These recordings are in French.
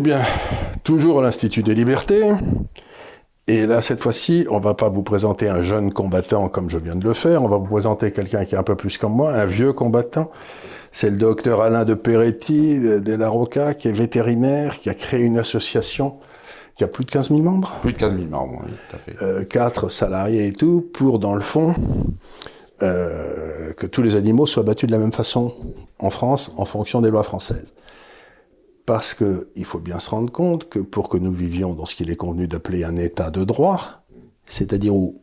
Eh bien, toujours l'Institut des libertés. Et là, cette fois-ci, on va pas vous présenter un jeune combattant comme je viens de le faire, on va vous présenter quelqu'un qui est un peu plus comme moi, un vieux combattant. C'est le docteur Alain de Peretti de la Roca, qui est vétérinaire, qui a créé une association qui a plus de 15 000 membres. Plus de 15 000 membres, oui, tout à fait. Euh, quatre salariés et tout, pour, dans le fond, euh, que tous les animaux soient battus de la même façon en France, en fonction des lois françaises. Parce qu'il faut bien se rendre compte que pour que nous vivions dans ce qu'il est convenu d'appeler un état de droit, c'est-à-dire où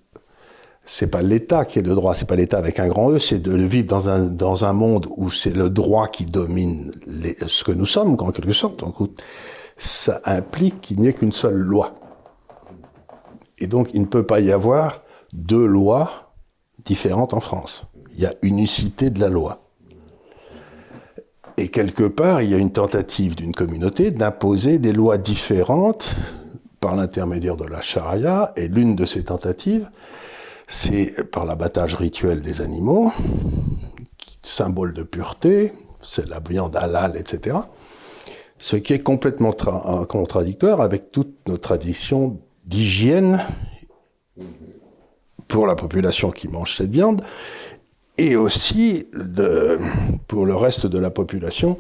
c'est pas l'État qui est de droit, c'est pas l'État avec un grand E, c'est de vivre dans un, dans un monde où c'est le droit qui domine ce que nous sommes, en quelque sorte. Donc, ça implique qu'il n'y ait qu'une seule loi. Et donc, il ne peut pas y avoir deux lois différentes en France. Il y a unicité de la loi. Et quelque part, il y a une tentative d'une communauté d'imposer des lois différentes par l'intermédiaire de la charia, et l'une de ces tentatives, c'est par l'abattage rituel des animaux, symbole de pureté, c'est la viande halal, etc. Ce qui est complètement contradictoire avec toutes nos traditions d'hygiène pour la population qui mange cette viande et aussi de, pour le reste de la population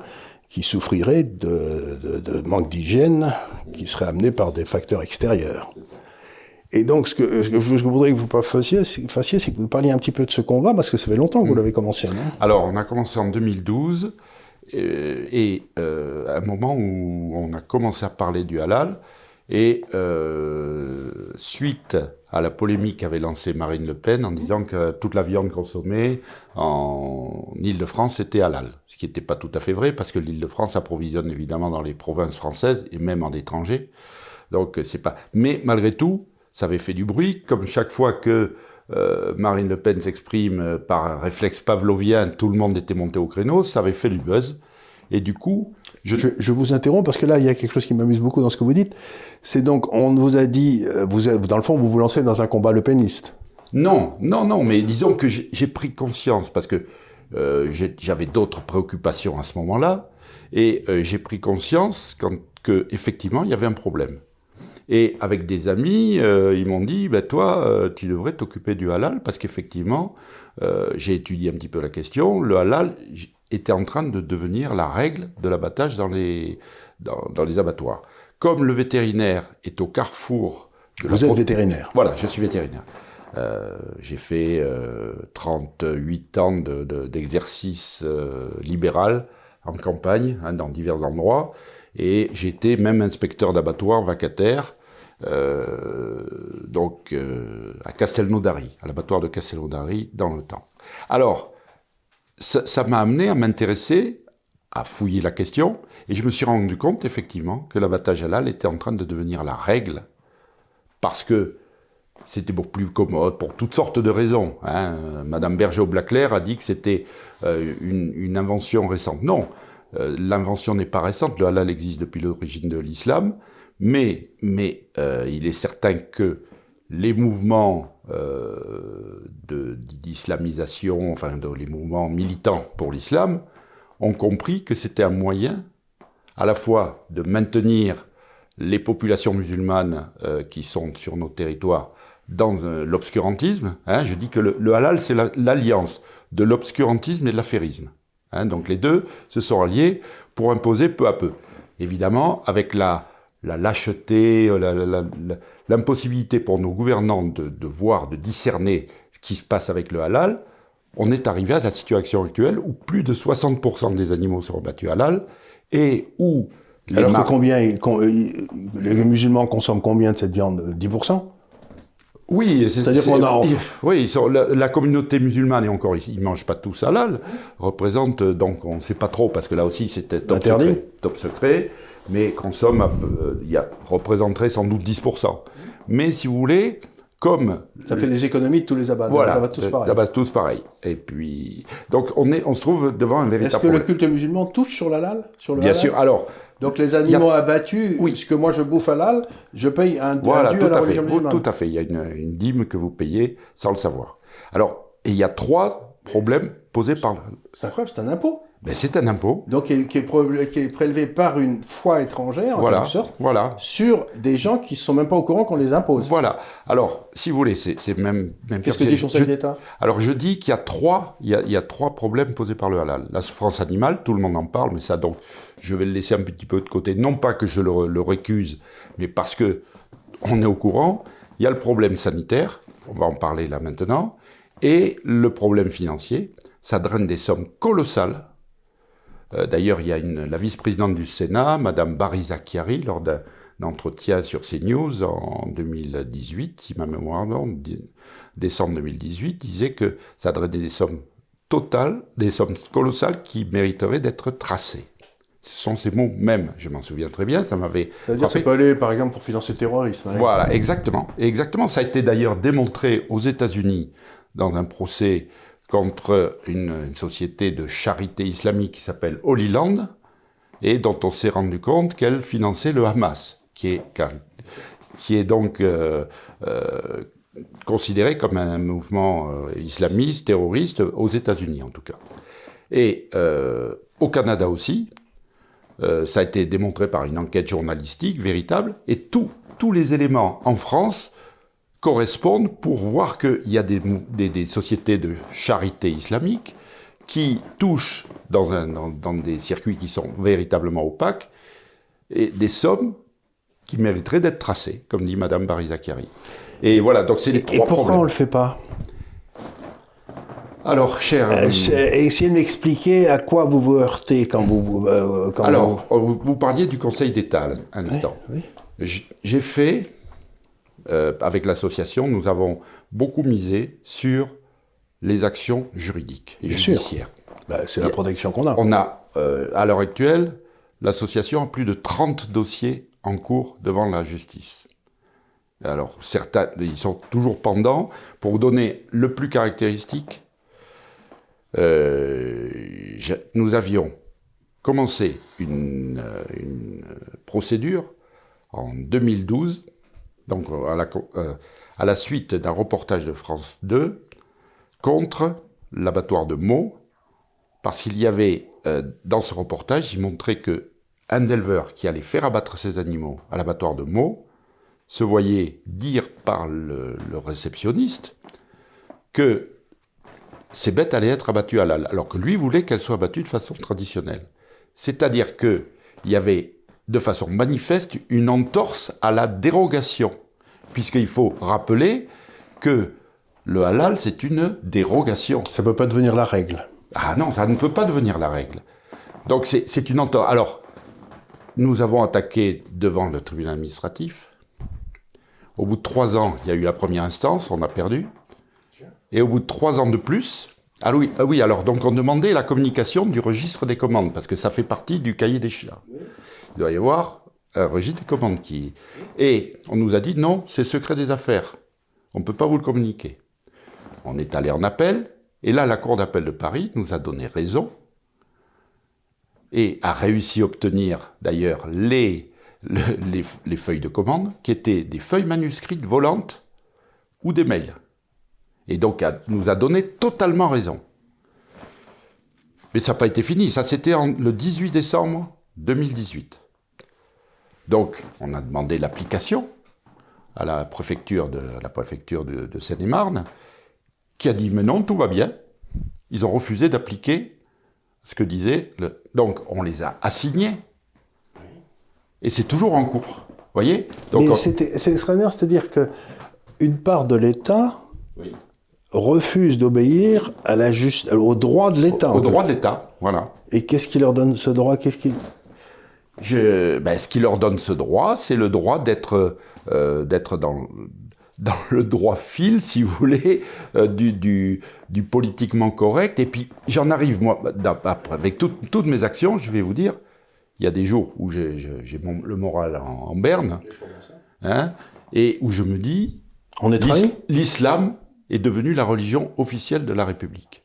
qui souffrirait de, manque d'hygiène qui serait amené par des facteurs extérieurs. Et donc, ce que, je, voudrais que vous fassiez, c'est que vous parliez un petit peu de ce combat, parce que ça fait longtemps que vous mm. l'avez commencé, non? Alors, on a commencé en 2012, et, euh, à un moment où on a commencé à parler du halal, et euh, suite à la polémique qu'avait lancée Marine Le Pen en disant que toute la viande consommée en Île-de-France était halal. Ce qui n'était pas tout à fait vrai parce que l'Île-de-France approvisionne évidemment dans les provinces françaises et même en étranger. Donc c'est pas. Mais malgré tout, ça avait fait du bruit. Comme chaque fois que euh, Marine Le Pen s'exprime par un réflexe pavlovien, tout le monde était monté au créneau. Ça avait fait du buzz. Et du coup, je... vous interromps parce que là, il y a quelque chose qui m'amuse beaucoup dans ce que vous dites. C'est donc, on vous a dit, euh, dans le fond, vous vous lancez dans un combat le péniste. Non, non, non, mais disons que j'ai pris conscience parce que euh, j'avais d'autres préoccupations à ce moment-là, et euh, j'ai pris conscience quand, que effectivement il y avait un problème. Et avec des amis, ils m'ont dit, bah, toi, tu devrais t'occuper du halal parce qu'effectivement, j'ai étudié un petit peu la question. Le halal, était en train de devenir la règle de l'abattage dans les, dans, les abattoirs. Comme le vétérinaire est au carrefour... De Vous êtes vétérinaire Voilà, je suis vétérinaire. Euh, j'ai fait 38 euh, ans d'exercice de, euh, libéral en campagne, hein, dans divers endroits, et j'étais même inspecteur d'abattoir vacataire, donc à Castelnaudary, à l'abattoir de Castelnaudary dans le temps. Alors, ça m'a amené à m'intéresser, à fouiller la question, et je me suis rendu compte effectivement que l'abattage halal était en train de devenir la règle, parce que c'était beaucoup plus commode pour toutes sortes de raisons. Hein. Madame Berger-Blaclair a dit que c'était euh, une, invention récente. Non, euh, l'invention n'est pas récente, le halal existe depuis l'origine de l'islam, mais, mais euh, il est certain que les mouvements euh, d'islamisation, enfin les mouvements militants pour l'islam, ont compris que c'était un moyen à la fois de maintenir les populations musulmanes euh, qui sont sur nos territoires dans euh, l'obscurantisme. Hein, je dis que le, halal, c'est l'alliance de l'obscurantisme et de l'affairisme. Hein, donc les deux se sont alliés pour imposer peu à peu. Évidemment, avec la, la lâcheté, la, l'impossibilité pour nos gouvernants de, voir, de discerner ce qui se passe avec le halal, on est arrivé à la situation actuelle où plus de 60% des animaux sont battus halal et où... Alors que combien, euh, les musulmans consomment combien de cette viande? 10% oui, c'est-à-dire qu'on a... Oui, la, communauté musulmane, et encore, ils ne mangent pas tous halal, représente, donc on ne sait pas trop, parce que là aussi c'était top secret, top secret, mais consomme, euh, il représenterait sans doute 10%. Mais si vous voulez, comme... Ça fait des économies de tous les abats. Voilà, tous pareil. abattent tous pareil. Et puis... Donc on, est, on se trouve devant un véritable Est-ce que le culte musulman touche sur l'halal sur le Bien sûr. Alors... Donc les animaux abattus, oui. ce que moi je bouffe halal, je paye un, voilà, dû à la religion musulmane. Tout à fait. Il y a une, une dîme que vous payez sans le savoir. Alors, il y a trois problèmes posés par... C'est incroyable, c'est un impôt Ben, c'est un impôt. Donc qui est, qui est prélevé- qui est prélevé par une foi étrangère, en Voilà. quelque sorte, Voilà. sur des gens qui ne sont même pas au courant qu'on les impose. Voilà. Alors, si vous voulez, c'est même, même Qu'est-ce que dit le Conseil d'État? Alors je dis qu'il y a trois, il y a, il y a trois problèmes posés par le halal. La souffrance animale, tout le monde en parle, mais ça donc je vais le laisser un petit peu de côté. Non pas que je le, le récuse, mais parce que on est au courant. Il y a le problème sanitaire, on va en parler là maintenant, et le problème financier. Ça draine des sommes colossales. Euh, D'ailleurs, il y a une, la vice-présidente du Sénat, Madame Barisa Chiari, lors d'un entretien sur CNews en 2018, si ma mémoire di- décembre 2018, disait que ça drainait des sommes totales, des sommes colossales qui mériteraient d'être tracées. Ce sont ces mots même, je m'en souviens très bien, ça m'avait Ça veut dire que peut aller, par exemple, pour financer le terrorisme. hein. Voilà, exactement. Et exactement, ça a été d'ailleurs démontré aux États-Unis dans un procès contre une, société de charité islamique qui s'appelle Holy Land et dont on s'est rendu compte qu'elle finançait le Hamas, qui est, qui est donc euh, euh, considéré comme un mouvement euh, islamiste, terroriste, aux États-Unis en tout cas. Et au Canada aussi, ça a été démontré par une enquête journalistique véritable, et tous les éléments en France correspondent pour voir qu'il y a des, mou- des- des sociétés de charité islamique qui touchent dans, un- dans- dans des circuits qui sont véritablement opaques et des sommes qui mériteraient d'être tracées, comme dit Madame Barizakari. Et voilà, donc c'est les Et trois pourquoi problèmes. on le fait pas? Alors, cher... Euh, c'est- Essayez de m'expliquer à quoi vous vous heurtez quand vous... vous euh, quand alors, vous, vous parliez du Conseil d'État un instant. Oui. J'ai fait, euh, avec l'association, nous avons beaucoup misé sur les actions juridiques et Bien judiciaires. Bah, c'est la protection qu'on a. On a, euh, à l'heure actuelle, l'association a plus de 30 dossiers en cours devant la justice. Alors, certains, ils sont toujours pendants. Pour vous donner le plus caractéristique, euh, nous avions commencé une, une, procédure en 2012, donc euh, à la, co- euh, à la suite d'un reportage de France 2, contre l'abattoir de Meaux, parce qu'il y avait, euh, dans ce reportage, il montrait que un éleveur qui allait faire abattre ses animaux à l'abattoir de Meaux se voyait dire par le, réceptionniste que ces bêtes allaient être abattues à la, alors que lui voulait qu'elles soient abattues de façon traditionnelle. C'est-à-dire que il y avait de façon manifeste une entorse à la dérogation, puisqu'il faut rappeler que le halal c'est une dérogation. Ça peut pas devenir la règle. Ah non, ça ne peut pas devenir la règle. Donc c'est c'est une entorse. Alors, nous avons attaqué devant le tribunal administratif. Au bout de trois ans, il y a eu la première instance, on a perdu. Et au bout de trois ans de plus, ah oui, ah oui, alors donc on demandait la communication du registre des commandes, parce que ça fait partie du cahier des charges. Il doit y avoir un registre des commandes qui... Et on nous a dit non, c'est secret des affaires. On ne peut pas vous le communiquer. On est allé en appel, et là, la Cour d'appel de Paris nous a donné raison et a réussi à obtenir d'ailleurs les, le- les, les feuilles de commande, qui étaient des feuilles manuscrites volantes ou des mails. Et donc, a- nous a donné totalement raison. Mais ça n'a pas été fini. Ça, c'était le 18 décembre 2018. Donc, on a demandé l'application à la préfecture de, à la préfecture de, de Seine-et-Marne, qui a dit mais non, tout va bien. Ils ont refusé d'appliquer ce que disait le. Donc on les a assignés. Et c'est toujours en cours. Vous voyez? Donc, Mais on- c'est extraordinaire, c'est-à-dire que une part de l'État Oui. refuse d'obéir à la juste, au droit de l'État. Au fait. droit de l'État, voilà. Et qu'est-ce qui leur donne ce droit? Qu'est-ce qui... Je, ben, ce qui leur donne ce droit, c'est le droit d'être euh, d'être dans, dans le droit fil, si vous voulez, euh, du, du, du politiquement correct. Et puis, j'en arrive, moi, avec toutes- toutes mes actions, je vais vous dire, il y a des jours où j'ai le moral en, en berne, hein, et où je me dis, On est l'islam est devenu la religion officielle de la République.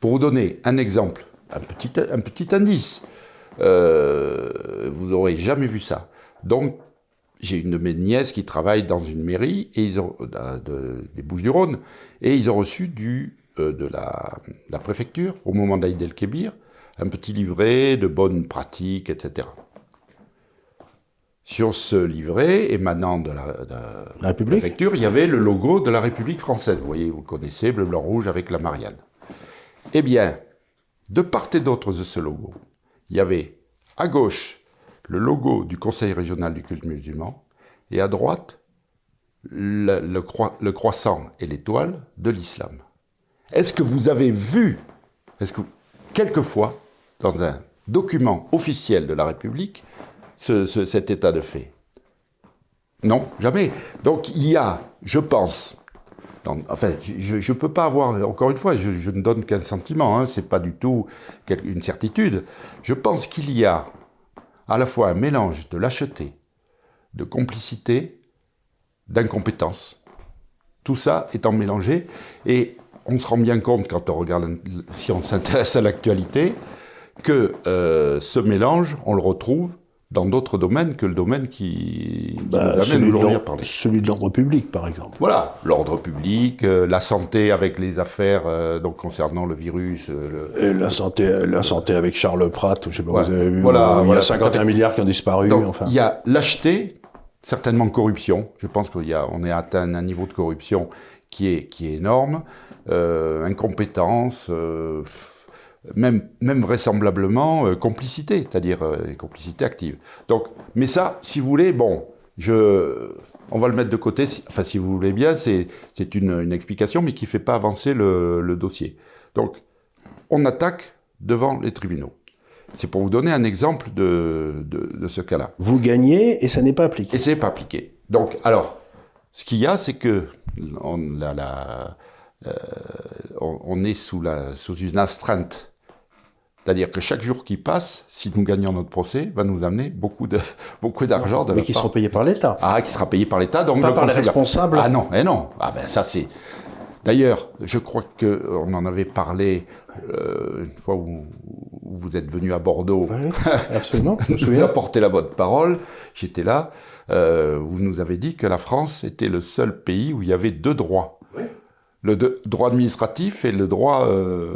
Pour vous donner un exemple, un petit, un petit indice, euh, vous n'aurez jamais vu ça. Donc, j'ai une de mes nièces qui travaille dans une mairie et ils ont, de- de- des Bouches-du-Rhône et ils ont reçu du, euh, de la, la préfecture au moment d'Aïd el-Kébir un petit livret de bonnes pratiques, etc. Sur ce livret émanant de la, de La République préfecture, il y avait le logo de la République française. Vous voyez, vous connaissez, bleu, blanc, rouge avec la Marianne. Eh bien, de part et d'autre de ce logo, il y avait à gauche le logo du Conseil régional du culte musulman et à droite le, le croi- le croissant et l'étoile de l'islam. Est-ce que vous avez vu, est-ce que quelquefois, dans un document officiel de la République, ce- ce- cet état de fait? Non, jamais. Donc il y a, je pense, enfin, je ne peux pas avoir, encore une fois, je, ne donne qu'un sentiment, hein, ce n'est pas du tout une certitude. Je pense qu'il y a à la fois un mélange de lâcheté, de complicité, d'incompétence. Tout ça étant mélangé, et on se rend bien compte quand on regarde, si on s'intéresse à l'actualité, que euh, ce mélange, on le retrouve dans d'autres domaines que le domaine qui, qui Bah, nous celui, de l'ordre, parler. celui de l'ordre public, par exemple. Voilà, l'ordre public, euh, la santé avec les affaires euh, donc concernant le virus. euh, le- Et la santé, la santé avec Charles Pratt, je sais pas, Ouais. vous avez vu, Voilà, il y a 51 tout à fait. milliards qui ont disparu. Donc, enfin. il y a lâcheté, certainement corruption. Je pense qu'on est atteint un niveau de corruption qui est, qui est énorme. Incompétence, même, même vraisemblablement euh, complicité, c'est-à-dire euh, complicité active. Donc, mais ça, si vous voulez, bon, je, on va le mettre de côté. si- Enfin, si vous voulez bien, c'est une, une explication, mais qui ne fait pas avancer le, le dossier. Donc, on attaque devant les tribunaux. C'est pour vous donner un exemple de, de, de ce cas-là. Vous gagnez et ça n'est pas appliqué. Et c'est pas appliqué. Donc, alors, ce qu'il y a, c'est que on, la- la- euh, on- on est sous, la, sous une astreinte. C'est-à-dire que chaque jour qui passe, si nous gagnons notre procès, va nous amener beaucoup de beaucoup d'argent de mais qui part- seront payés par l'État. Ah, qui sera payé par l'État, donc Pas le par les responsables. Ah non, eh non. Ah ben ça c'est. D'ailleurs, je crois que on en avait parlé euh, une fois où, où vous êtes venu à Bordeaux. Oui, absolument, je me Vous souviens. apportez la bonne parole. J'étais là. Euh, vous nous avez dit que la France était le seul pays où il y avait deux droits. Le de- droit administratif et le droit. euh,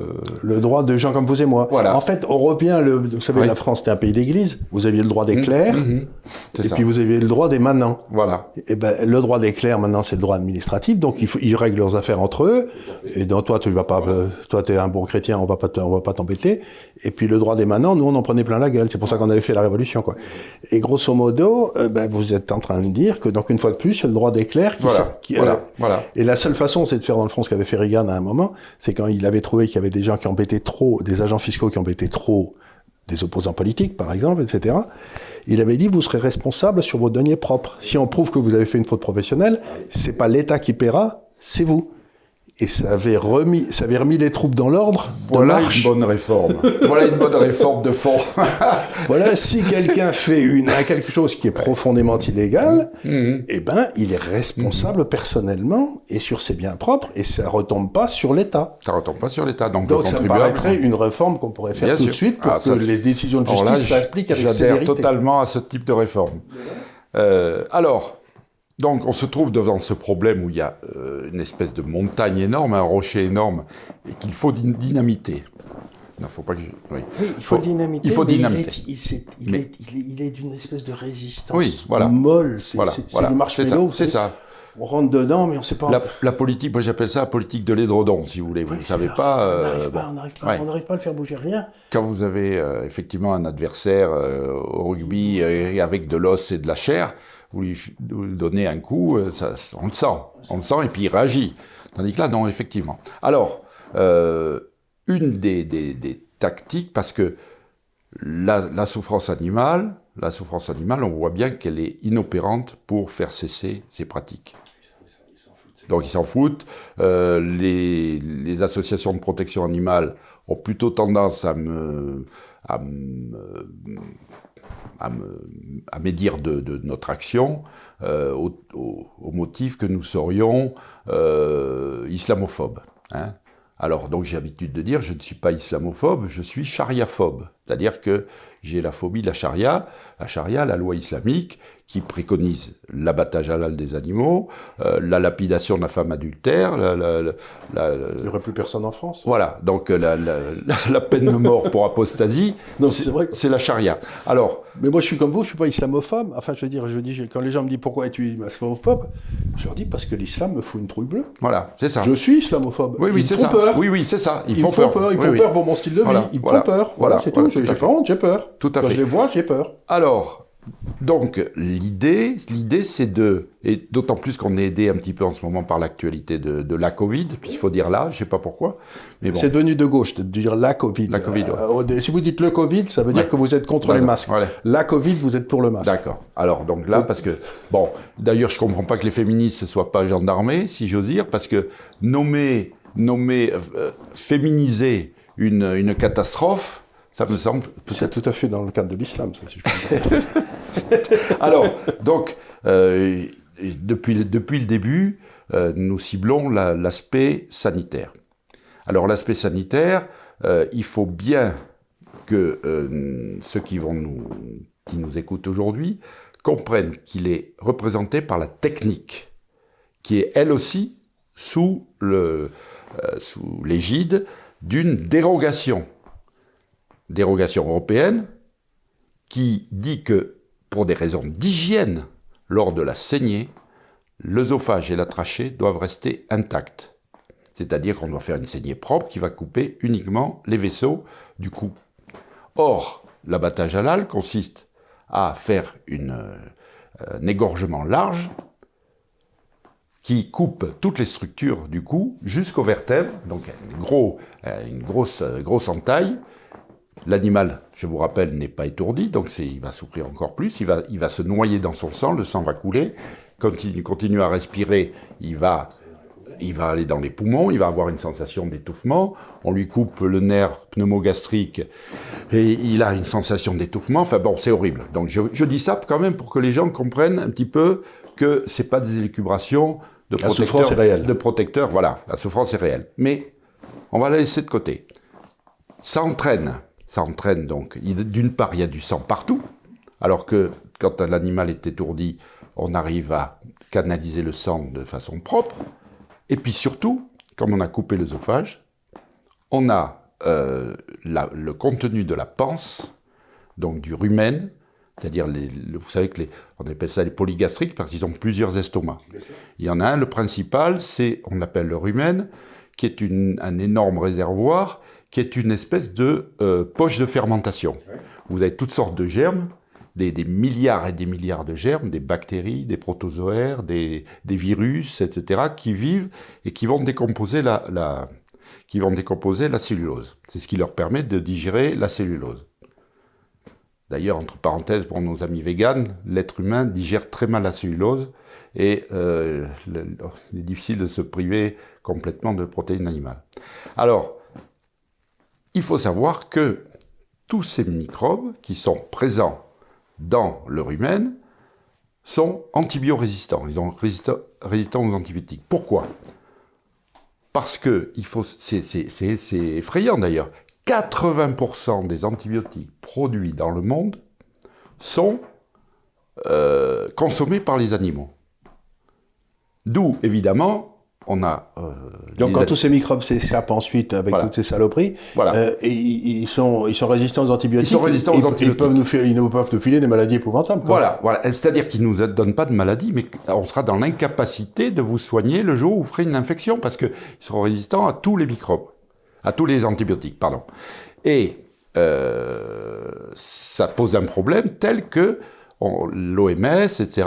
Le droit de gens comme vous et moi. Voilà. En fait, européen, le, vous savez, Oui. la France, c'était un pays d'église. Vous aviez le droit des clercs, mhm, c'est et ça. puis vous aviez le droit des manants. Voilà. Et ben, le droit des clercs, maintenant, c'est le droit administratif. Donc, il faut, ils règlent leurs affaires entre eux. Et donc, toi, tu vas pas, euh, toi, t'es un bon chrétien, on va pas, on va pas t'embêter. Et puis, le droit des manants, nous, on en prenait plein la gueule. C'est pour ça qu'on avait fait la révolution, quoi. Et grosso modo, euh, ben, vous êtes en train de dire que, donc, une fois de plus, c'est le droit des clercs qui, Voilà. qui, voilà. euh, voilà. et la seule façon, c'est de faire dans le fond ce qu'avait fait Reagan à un moment, c'est quand il avait trouvé qu'il y avait des gens qui embêtaient trop, des agents fiscaux qui embêtaient trop des opposants politiques, par exemple, etc. Il avait dit, vous serez responsable sur vos deniers propres. Si on prouve que vous avez fait une faute professionnelle, c'est pas l'État qui paiera, c'est vous. Et ça avait remis, ça avait remis les troupes dans l'ordre. Voilà une bonne réforme. voilà une bonne réforme de fond. Voilà, si quelqu'un fait une, quelque chose qui est profondément illégal, Mhm. eh ben, il est responsable personnellement et sur ses biens propres, et ça retombe pas sur l'État. Ça retombe pas sur l'État. Donc, Donc le ça me paraîtrait une réforme qu'on pourrait faire Bien tout de suite pour Ah, que ça, les décisions de justice s'appliquent avec J'adhère sévérité. totalement à ce type de réforme. Euh, alors, donc, on se trouve devant ce problème où il y a euh, une espèce de montagne énorme, un rocher énorme, et qu'il faut dyn- dynamiter. Non, faut pas que je... oui. Oui, il faut Faut- dynamiter. il faut dynamiter. Il est, il, c'est- il Mais- est, il est- il est d'une espèce de résistance Oui, voilà. molle. C'est Voilà, voilà. marshmallow. C'est ça. On rentre dedans, mais on ne sait pas. La, la politique, moi j'appelle ça la politique de l'édredon, si vous voulez. Vous ne savez pas. On euh, n'arrive pas, bon. on n'arrive pas, Ouais. pas à le faire bouger rien. Quand vous avez euh, effectivement un adversaire euh, au rugby euh, avec de l'os et de la chair, vous lui, donnez un coup, euh, ça, on le sent. On le sent et puis il réagit. Tandis que là, non, effectivement. Alors, euh, une des, tactiques, parce que la, souffrance animale, la souffrance animale, on voit bien qu'elle est inopérante pour faire cesser ces pratiques. Donc ils s'en foutent. Euh, les, associations de protection animale ont plutôt tendance à me, à me, à me dire de, notre action euh, au motif que nous serions euh, islamophobes. hein. Alors, donc j'ai l'habitude de dire, je ne suis pas islamophobe, je suis chariaphobe. C'est-à-dire que j'ai la phobie de la charia. La charia, la loi islamique, qui préconise l'abattage halal des animaux, euh, la lapidation de la femme adultère. La, Il n'y aurait plus personne en France. Voilà, donc euh, la, peine de mort pour apostasie, c'est la charia. Alors, mais moi je suis comme vous, je suis pas islamophobe. Enfin, je veux dire, je dis, quand les gens me disent pourquoi es-tu islamophobe, je leur dis parce que l'islam me fout une trouille bleue. Voilà, c'est ça. Je suis islamophobe. Oui, oui, c'est ça. Peur. Oui, oui, c'est ça. Ils, font, peur. Ils font peur pour mon style de vie. Ils me font peur. Voilà, c'est tout. J'ai honte, j'ai peur. Tout à quand fait. je les vois, j'ai peur. Alors, donc l'idée, l'idée c'est de, et d'autant plus qu'on est aidé un petit peu en ce moment par l'actualité de, la Covid, puis il faut dire là, je sais pas pourquoi, mais bon. C'est devenu de gauche de dire la Covid. La Covid. Euh, si vous dites le Covid, ça veut dire que vous êtes contre les masques. La Covid, vous êtes pour le masque. D'accord. Alors donc là, parce que bon, d'ailleurs je comprends pas que les féministes ne soient pas gendarmés, si j'ose dire, parce que nommer, nommer, euh, féminiser une, une catastrophe ça me semble. C'est tout à fait dans le cadre de l'islam, ça, si je peux Alors, donc, euh, depuis, depuis le début, euh, nous ciblons l'aspect sanitaire. Alors, l'aspect sanitaire, euh, il faut bien que ceux qui, vont nous, qui nous écoutent aujourd'hui comprennent qu'il est représenté par la technique, qui est elle aussi sous l'égide d'une dérogation dérogation européenne qui dit que pour des raisons d'hygiène, lors de la saignée, l'œsophage et la trachée doivent rester intacts. C'est-à-dire qu'on doit faire une saignée propre qui va couper uniquement les vaisseaux du cou. Or, l'abattage halal consiste à faire une, euh, un égorgement large qui coupe toutes les structures du cou jusqu'aux vertèbres, donc gros, euh, une grosse, grosse entaille, L'animal, je vous rappelle, n'est pas étourdi, donc il va souffrir encore plus, il va, il va se noyer dans son sang, le sang va couler. Quand il continue à respirer, il va, il va aller dans les poumons, il va avoir une sensation d'étouffement. On lui coupe le nerf pneumogastrique et il a une sensation d'étouffement. Enfin bon, c'est horrible. Donc je, dis ça quand même pour que les gens comprennent un petit peu que c'est pas des élucubrations de protecteurs. De protecteurs, voilà, la souffrance est réelle. Mais on va la laisser de côté. Ça entraîne ça entraîne donc, d'une part, il y a du sang partout, alors que quand l'animal est étourdi, on arrive à canaliser le sang de façon propre. Et puis surtout, comme on a coupé l'œsophage, on a euh, le contenu de la panse, donc du rumen, c'est-à-dire, vous savez que les, on appelle ça les polygastriques parce qu'ils ont plusieurs estomacs. Il y en a un, le principal, c'est, on l'appelle le rumen, qui est un énorme réservoir qui est une espèce de euh, poche de fermentation. Vous avez toutes sortes de germes, des, milliards et des milliards de germes, des bactéries, des protozoaires, des, virus, etc., qui vivent et qui vont décomposer la, qui vont décomposer la cellulose. C'est ce qui leur permet de digérer la cellulose. D'ailleurs, entre parenthèses, pour nos amis véganes, l'être humain digère très mal la cellulose et euh, il est difficile de se priver complètement de protéines animales. Alors, il faut savoir que tous ces microbes qui sont présents dans le rumen sont antibiorésistants. Ils sont résistants aux antibiotiques. Pourquoi? Parce que c'est effrayant d'ailleurs. 80% des antibiotiques produits dans le monde sont euh, consommés par les animaux. D'où, évidemment, on a. Euh, Donc quand tous ces microbes s'échappent ensuite avec toutes ces saloperies, euh, et, ils, sont, ils sont résistants aux antibiotiques. Ils sont résistants aux antibiotiques. Ils peuvent, nous faire, ils peuvent nous filer des maladies épouvantables. Voilà, voilà. C'est-à-dire qu'ils ne nous donnent pas de maladies, mais on sera dans l'incapacité de vous soigner le jour où vous ferez une infection, parce qu'ils seront résistants à tous les microbes, à tous les antibiotiques, pardon. Et euh, ça pose un problème tel que l'OMS, etc.,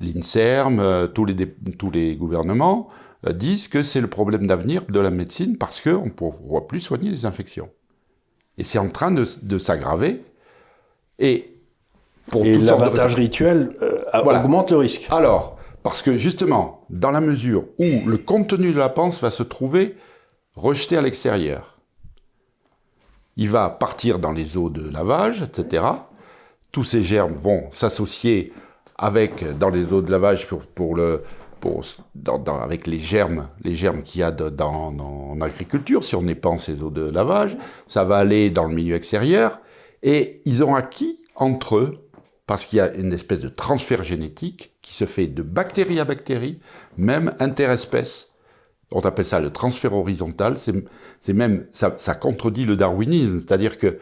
l'INSERM, euh, tous, les, tous les gouvernements euh, disent que c'est le problème d'avenir de la médecine parce qu'on ne pourra plus soigner les infections. Et c'est en train de, s'aggraver. Et pour Et l'avantage rituel euh, augmente le risque. Alors, parce que justement, dans la mesure où le contenu de la panse va se trouver rejeté à l'extérieur, il va partir dans les eaux de lavage, etc tous ces germes vont s'associer avec, dans les eaux de lavage pour, le, avec les germes, les germes qu'il y a dans, en agriculture, si on épanse ces eaux de lavage, ça va aller dans le milieu extérieur, et ils ont acquis entre eux, parce qu'il y a une espèce de transfert génétique qui se fait de bactérie à bactérie, même interespèces. On appelle ça le transfert horizontal. C'est même ça contredit le darwinisme, c'est-à-dire que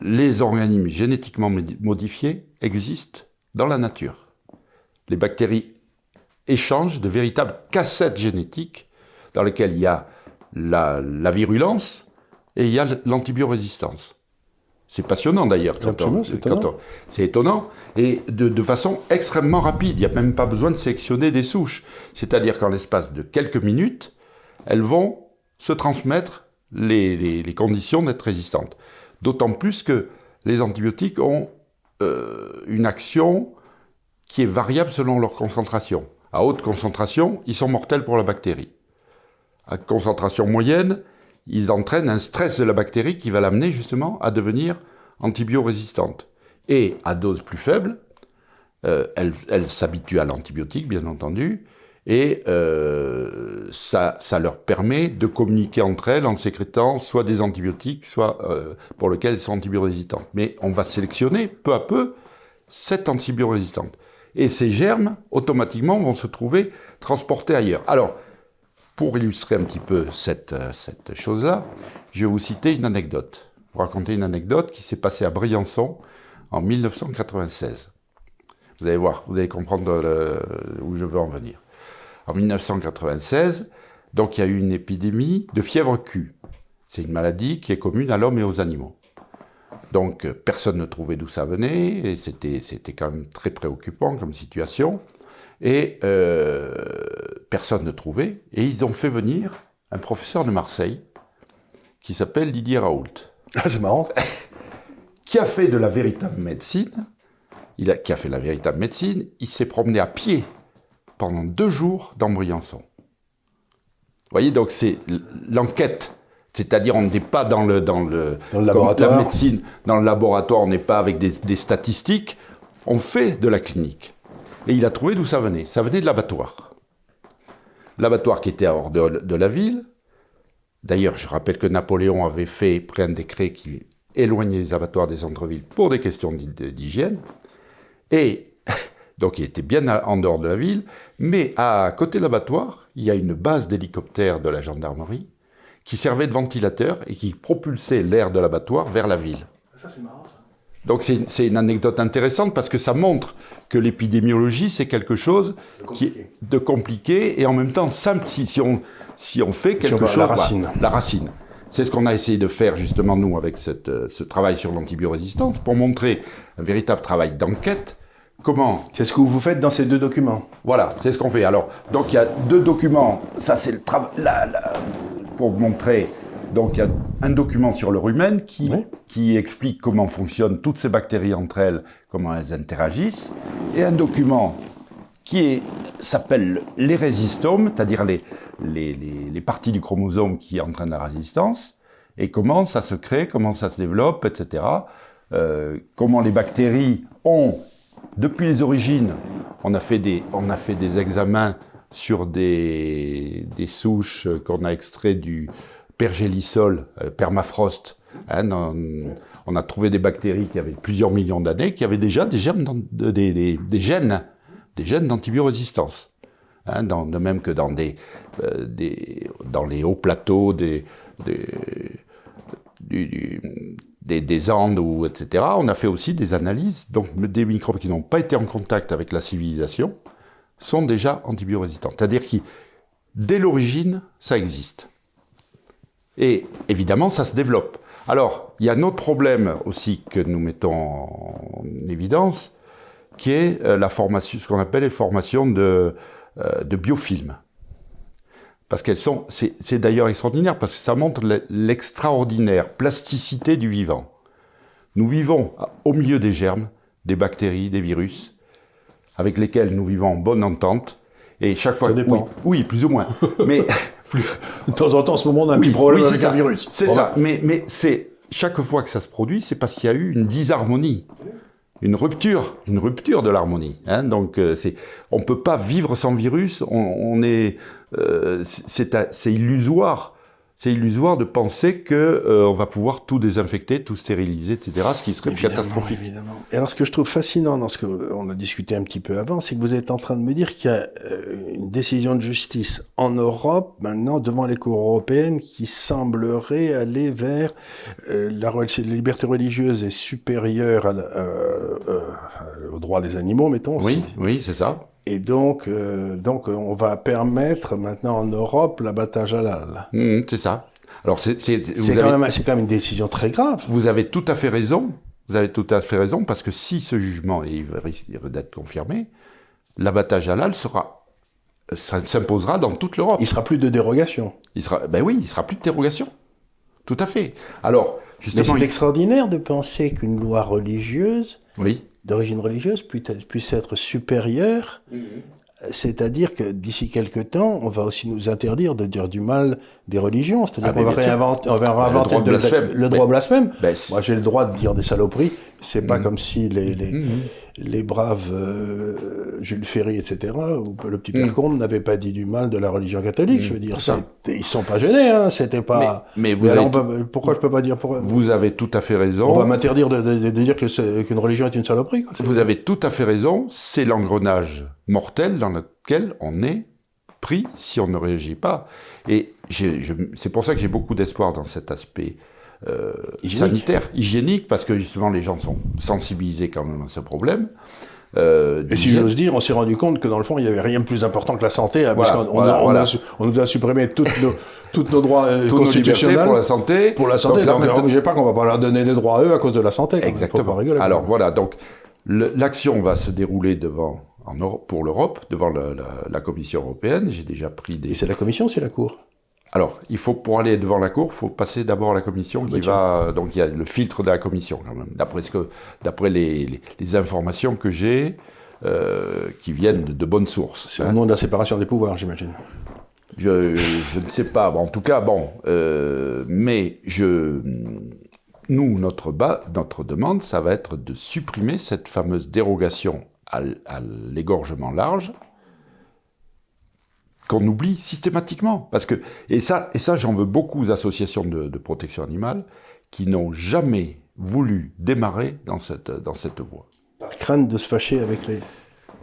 les organismes génétiquement modifiés existent dans la nature. Les bactéries échangent de véritables cassettes génétiques dans lesquelles il y a la, virulence et il y a l'antibiorésistance. C'est passionnant d'ailleurs. C'est étonnant. Et de, façon extrêmement rapide. Il n'y a même pas besoin de sélectionner des souches. C'est-à-dire qu'en l'espace de quelques minutes, elles vont se transmettre les, conditions d'être résistantes. D'autant plus que les antibiotiques ont euh, une action qui est variable selon leur concentration. À haute concentration, ils sont mortels pour la bactérie. À concentration moyenne, ils entraînent un stress de la bactérie qui va l'amener justement à devenir antibiorésistante. Et à dose plus faible, euh, elle, s'habitue à l'antibiotique, bien entendu, et euh, ça, leur permet de communiquer entre elles en sécrétant soit des antibiotiques, soit euh, pour lesquels elles sont antibiorésistantes. Mais on va sélectionner peu à peu cette antibiorésistante et ces germes, automatiquement, vont se trouver transportés ailleurs. Alors, pour illustrer un petit peu cette, euh, cette chose-là, je vais vous citer une anecdote. Vous raconter une anecdote qui s'est passée à Briançon en 1996. Vous allez voir, vous allez comprendre où je veux en venir. En 1996, donc il y a eu une épidémie de fièvre Q. C'est une maladie qui est commune à l'homme et aux animaux. Donc euh, personne ne trouvait d'où ça venait, et c'était, c'était quand même très préoccupant comme situation. Et euh, personne ne trouvait, et ils ont fait venir un professeur de Marseille qui s'appelle Didier Raoult. Ah, c'est marrant. qui a fait de la véritable médecine, il a, qui a fait la véritable médecine, il s'est promené à pied pendant deux jours dans Briançon. Vous voyez, donc c'est l'enquête c'est-à-dire, on n'est pas dans le, dans le, laboratoire. La médecine, dans le laboratoire, on n'est pas avec des, statistiques. On fait de la clinique. Et il a trouvé d'où ça venait. Ça venait de l'abattoir. L'abattoir qui était hors de, de la ville. D'ailleurs, je rappelle que Napoléon avait fait, pris un décret qui éloignait les abattoirs des centres-villes pour des questions d'hygiène. Et donc, il était bien en dehors de la ville. Mais à côté de l'abattoir, il y a une base d'hélicoptères de la gendarmerie qui servait de ventilateur et qui propulsait l'air de l'abattoir vers la ville. Ça, c'est marrant, ça. Donc c'est une anecdote intéressante parce que ça montre que l'épidémiologie, c'est quelque chose de qui est de compliqué et en même temps simple si, si, on, si on fait quelque chose. La racine. la racine. C'est ce qu'on a essayé de faire justement nous avec cette, euh, ce travail sur l'antibiorésistance pour montrer un véritable travail d'enquête. Comment C'est ce que vous faites dans ces deux documents. Voilà, c'est ce qu'on fait. Alors, donc il y a deux documents. Ça, c'est le travail pour montrer. Donc il y a un document sur le rumen qui, qui explique comment fonctionnent toutes ces bactéries entre elles, comment elles interagissent, et un document qui s'appelle les résistomes, c'est-à-dire les, les, les, parties du chromosome qui entraînent la résistance, et comment ça se crée, comment ça se développe, etc. Euh, comment les bactéries ont, depuis les origines, on a fait des, on a fait des examens sur des, des souches qu'on a extraites du pergélisol, euh, permafrost. Hein, on a trouvé des bactéries qui avaient plusieurs millions d'années, qui avaient déjà des, germes des, des, des, gènes, des gènes d'antibiorésistance. Hein, dans, de même que dans, des, euh, dans les hauts plateaux des, des, des, Andes, ou, etc., on a fait aussi des analyses, donc des microbes qui n'ont pas été en contact avec la civilisation, sont déjà antibiorésistantes. C'est-à-dire que dès l'origine, ça existe. Et évidemment, ça se développe. Alors, il y a un autre problème aussi que nous mettons en évidence, qui est euh, la formation, ce qu'on appelle les formations de, euh, de biofilms. Parce qu'elles sont, c'est d'ailleurs extraordinaire, parce que ça montre l'extraordinaire plasticité du vivant. Nous vivons au milieu des germes, des bactéries, des virus, avec lesquels nous vivons en bonne entente. Et chaque fois. Ça dépend. Oui, plus ou moins. Mais. de temps en temps, en ce moment, on a un petit problème avec un virus. C'est ça. Mais, mais c'est chaque fois que ça se produit, c'est parce qu'il y a eu une disharmonie. Une rupture, une rupture de l'harmonie. Hein. Donc, euh, c'est, on peut pas vivre sans virus. On, est, euh, c'est illusoire c'est illusoire de penser que euh, on va pouvoir tout désinfecter, tout stériliser, etc. Ce qui serait catastrophique. Évidemment. Et alors, ce que je trouve fascinant dans ce qu'on a discuté un petit peu avant, c'est que vous êtes en train de me dire qu'il y a euh, une décision de justice en Europe maintenant devant les cours européennes qui semblerait aller vers euh, la, liberté religieuse est supérieure à au droit des animaux, mettons. Oui, oui, c'est ça. Et donc, euh, donc, on va permettre maintenant en Europe l'abattage halal. Mmh, c'est ça. Alors, c'est quand, quand, même une décision très grave. Vous avez tout à fait raison. Vous avez tout à fait raison, parce que si ce jugement est, risque d'être confirmé, l'abattage halal sera, s'imposera dans toute l'Europe. Il sera plus de dérogation. Il sera, ben oui, il sera plus de dérogation. Tout à fait. Alors, justement. Mais c'est extraordinaire de penser qu'une loi religieuse oui d'origine religieuse puisse être supérieure, mhm. c'est-à-dire que d'ici quelques temps, on va aussi nous interdire de dire du mal des religions, c'est-à-dire ah, qu'on va, réinventer, on va réinventer le droit blasphème. Le droit blasphème. Ben, Moi, j'ai le droit de dire des saloperies. C'est pas mhm. comme si les, les, mhm. les braves euh, Jules Ferry, etc., ou le petit Père Comte n'avaient pas dit du mal de la religion catholique. Je veux dire, ils sont pas gênés. Hein, C'était pas. Mais, vous pourquoi je peux pas dire pour... Vous avez tout à fait raison. On va m'interdire de, de, dire qu'une religion est une saloperie. Quoi, vous avez tout à fait raison. C'est l'engrenage mortel dans lequel on est pris si on ne réagit pas. Et c'est pour ça que j'ai beaucoup d'espoir dans cet aspect euh, sanitaire, hygiénique, parce que justement les gens sont sensibilisés quand même à ce problème. Euh, et si j'ose dire, on s'est rendu compte que dans le fond, il n'y avait rien de plus important que la santé, parce qu'on on, nous a supprimé toutes nos, toutes nos droits euh, constitutionnels pour la santé. Pour la santé, donc, ne pas qu'on va pas leur donner des droits à eux à cause de la santé. Exactement. Pas rigoler, Alors voilà, donc l'action va se dérouler devant pour l'Europe, devant la, Commission européenne. J'ai déjà pris des. Et c'est la Commission, c'est la Cour alors, il faut pour aller devant la Cour, il faut passer d'abord à la Commission qui va. Donc, il y a le filtre de la Commission, quand même, d'après d'après les, informations que j'ai, euh, qui viennent de, bonnes sources. C'est au nom de la séparation des pouvoirs, j'imagine. Je, ne sais pas. en tout cas, bon. Euh, mais je. Nous, notre, bas, notre demande, ça va être de supprimer cette fameuse dérogation à, l'égorgement large qu'on oublie systématiquement. Parce que, et ça, et ça j'en veux beaucoup aux associations de, protection animale qui n'ont jamais voulu démarrer dans cette, dans cette voie. Crainte de se fâcher avec les...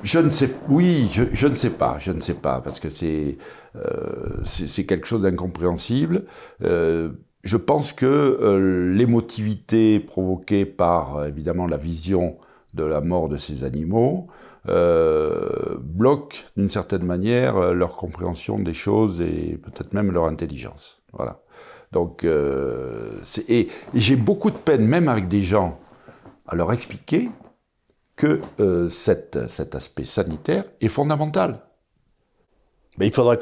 Je ne sais, oui, je, ne sais pas, je ne sais pas, parce que c'est euh, c'est quelque chose d'incompréhensible. Euh, je pense que euh, l'émotivité provoquée par évidemment la vision de la mort de ces animaux euh, bloquent d'une certaine manière euh, leur compréhension des choses et peut-être même leur intelligence. Voilà. Donc, euh, et, j'ai beaucoup de peine, même avec des gens, à leur expliquer que euh, cet aspect sanitaire est fondamental. Mais il faudra,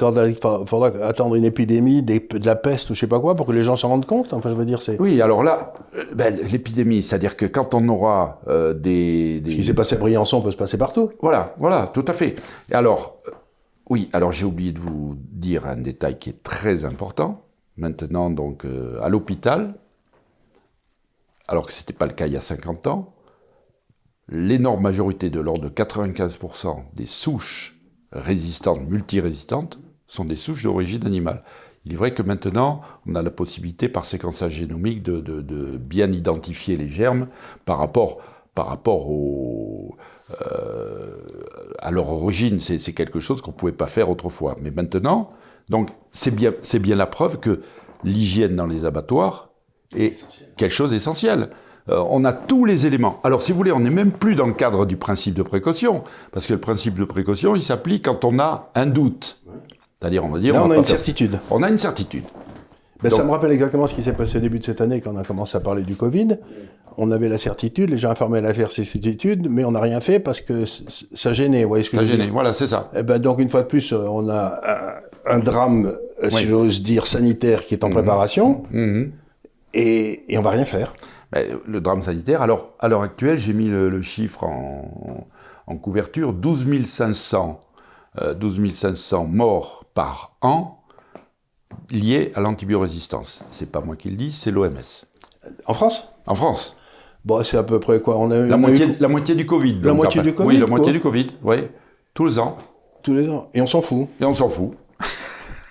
faudra, attendre une épidémie, de la peste ou je sais pas quoi pour que les gens s'en rendent compte. Enfin, je veux dire, c'est. Oui, alors là, euh, ben, l'épidémie, c'est-à-dire que quand on aura euh, des, des, Ce qui s'est passé à Briançon peut se passer partout. Voilà, voilà, tout à fait. Et alors, euh, oui, alors j'ai oublié de vous dire un détail qui est très important. Maintenant, donc, à l'hôpital, alors que ce n'était pas le cas il y a 50 ans, l'énorme majorité de l'ordre de 95% des souches résistantes, multirésistantes, sont des souches d'origine animale. Il est vrai que maintenant, on a la possibilité, par séquençage génomique, de, bien identifier les germes par rapport, euh, à leur origine. C'est quelque chose qu'on ne pouvait pas faire autrefois. Mais maintenant, donc c'est bien, bien la preuve que l'hygiène dans les abattoirs est quelque chose d'essentiel. Euh, on a tous les éléments. Alors, si vous voulez, on n'est même plus dans le cadre du principe de précaution, parce que le principe de précaution, il s'applique quand on a un doute. C'est-à-dire, on va dire... Là, on, a une certitude. On a une certitude. Ben, ça me rappelle exactement ce qui s'est passé au début de cette année, quand on a commencé à parler du Covid. On avait la certitude, les gens informaient la certitude, mais on n'a rien fait parce que ça gênait. Vous voyez ce que ça gênait, voilà, c'est ça. Et eh ben, donc, une fois de plus, on a un, drame, si j'ose dire, sanitaire qui est en mmh. préparation, mmh. Et, et on va rien faire. Le drame sanitaire, alors à l'heure actuelle, j'ai mis le, chiffre en, couverture, 12 500, 12 500 morts par an liés à l'antibiorésistance. C'est pas moi qui le dis, c'est l'OMS. En France? En France. Bon, c'est à peu près quoi on a, la, on a moitié, eu la moitié du Covid. La moitié du Covid, Oui, la moitié du Covid, oui. Tous les ans. tous les ans. Et on s'en fout. Et on s'en fout.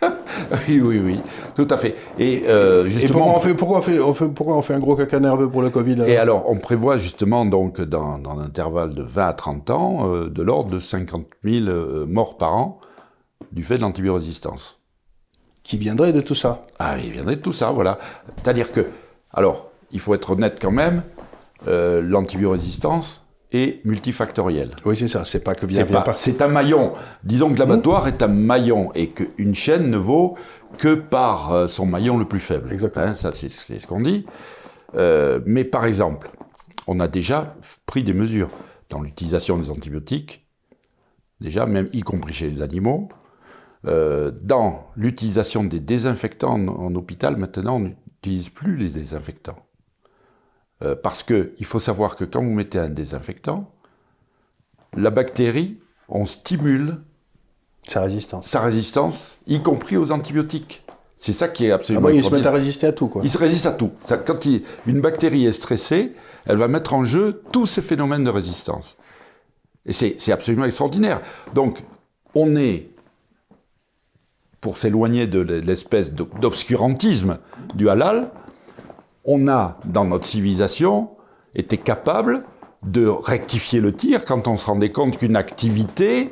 oui, oui, oui, tout à fait. Et euh, Et justement, pourquoi on, fait, pourquoi, on fait, on fait- pourquoi on fait un gros caca nerveux pour le Covid alors? Et alors, on prévoit justement, donc, dans, dans un intervalle de 20 à 30 ans, euh, de l'ordre de 50 000 euh, morts par an du fait de l'antibiorésistance. Qui viendrait de tout ça Ah, il viendrait de tout ça, voilà. C'est-à-dire que, alors, il faut être honnête quand même, euh, l'antibiorésistance est multifactorielle. Oui, c'est ça. C'est pas que vient, pas- pas. c'est un maillon. Disons que l'abattoir est un maillon et qu'une chaîne ne vaut que par euh, son maillon le plus faible. Exactement. Hein, ça, c'est ce qu'on dit. Euh, mais par exemple, on a déjà pris des mesures dans l'utilisation des antibiotiques, déjà, même y compris chez les animaux. Euh, dans l'utilisation des désinfectants en, en hôpital, maintenant, on n'utilise plus les désinfectants. Euh, parce qu'il faut savoir que quand vous mettez un désinfectant, la bactérie, on stimule Sa résistance. sa résistance, y compris aux antibiotiques. C'est ça qui est Ah absolument bon, ils se mettent à résister à tout, quoi. Il se résiste à tout. Ça, quand il- une bactérie est stressée, elle va mettre en jeu tous ces phénomènes de résistance. Et c'est absolument extraordinaire. Donc, on est, pour s'éloigner de l'espèce d'o- d'obscurantisme du halal, on a, dans notre civilisation, été capable de rectifier le tir quand on se rendait compte qu'une activité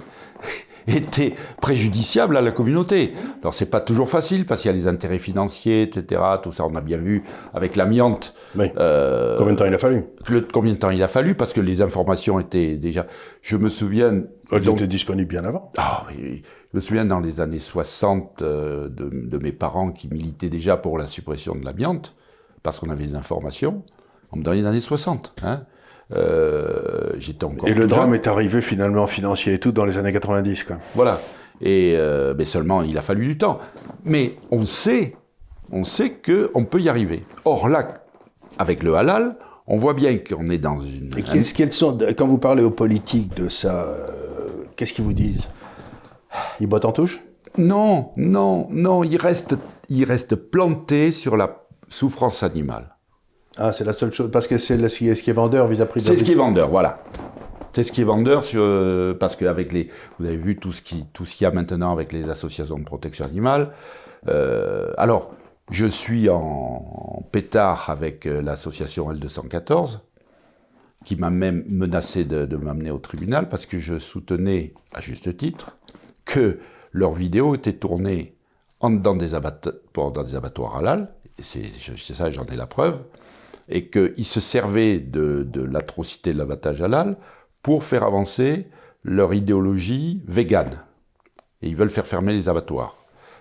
était préjudiciable à la communauté. Alors c'est pas toujours facile parce qu'il y a les intérêts financiers, etc. Tout ça, on a bien vu avec l'amiante. Oui. euh, Combien de temps il a fallu? le- combien de temps il a fallu parce que les informations étaient déjà. Je me souviens. Elle donc- était disponible bien avant. ah, oui, je me souviens dans les années 60 euh, de, de mes parents qui militaient déjà pour la suppression de l'amiante, parce qu'on avait des informations, dans les années 60. Hein. Euh, J'étais encore. Et le drame jeune. est arrivé finalement financier et tout dans les années 90, quoi. Voilà. Et euh, mais seulement, il a fallu du temps. Mais on sait, on sait qu'on peut y arriver. Or là, avec le halal, on voit bien qu'on est dans une. Et qu'est-ce qu'elles sont, quand vous parlez aux politiques de ça, euh, qu'est-ce qu'ils vous disent? Ils bottent en touche? Non, non, non, il reste, il reste planté sur la souffrance animale. Ah, c'est la seule chose, parce que c'est ce qui est, vendeur vis-à-vis de C'est ce qui est vendeur, voilà. C'est ce qui est vendeur sur, euh, parce qu'avec les, vous avez vu tout ce qui, tout ce qu'il y a maintenant avec les associations de protection animale. Euh, alors, je suis en, en pétard avec euh, l'association L214, qui m'a même menacé de, de m'amener au tribunal parce que je soutenais, à juste titre, que leurs vidéos étaient tournées en, dans, des abatt- pour- dans des abattoirs halal, c'est ça, j'en ai la preuve, et qu'ils se servaient de, de l'atrocité de l'abattage halal pour faire avancer leur idéologie végane. Et ils veulent faire fermer les abattoirs.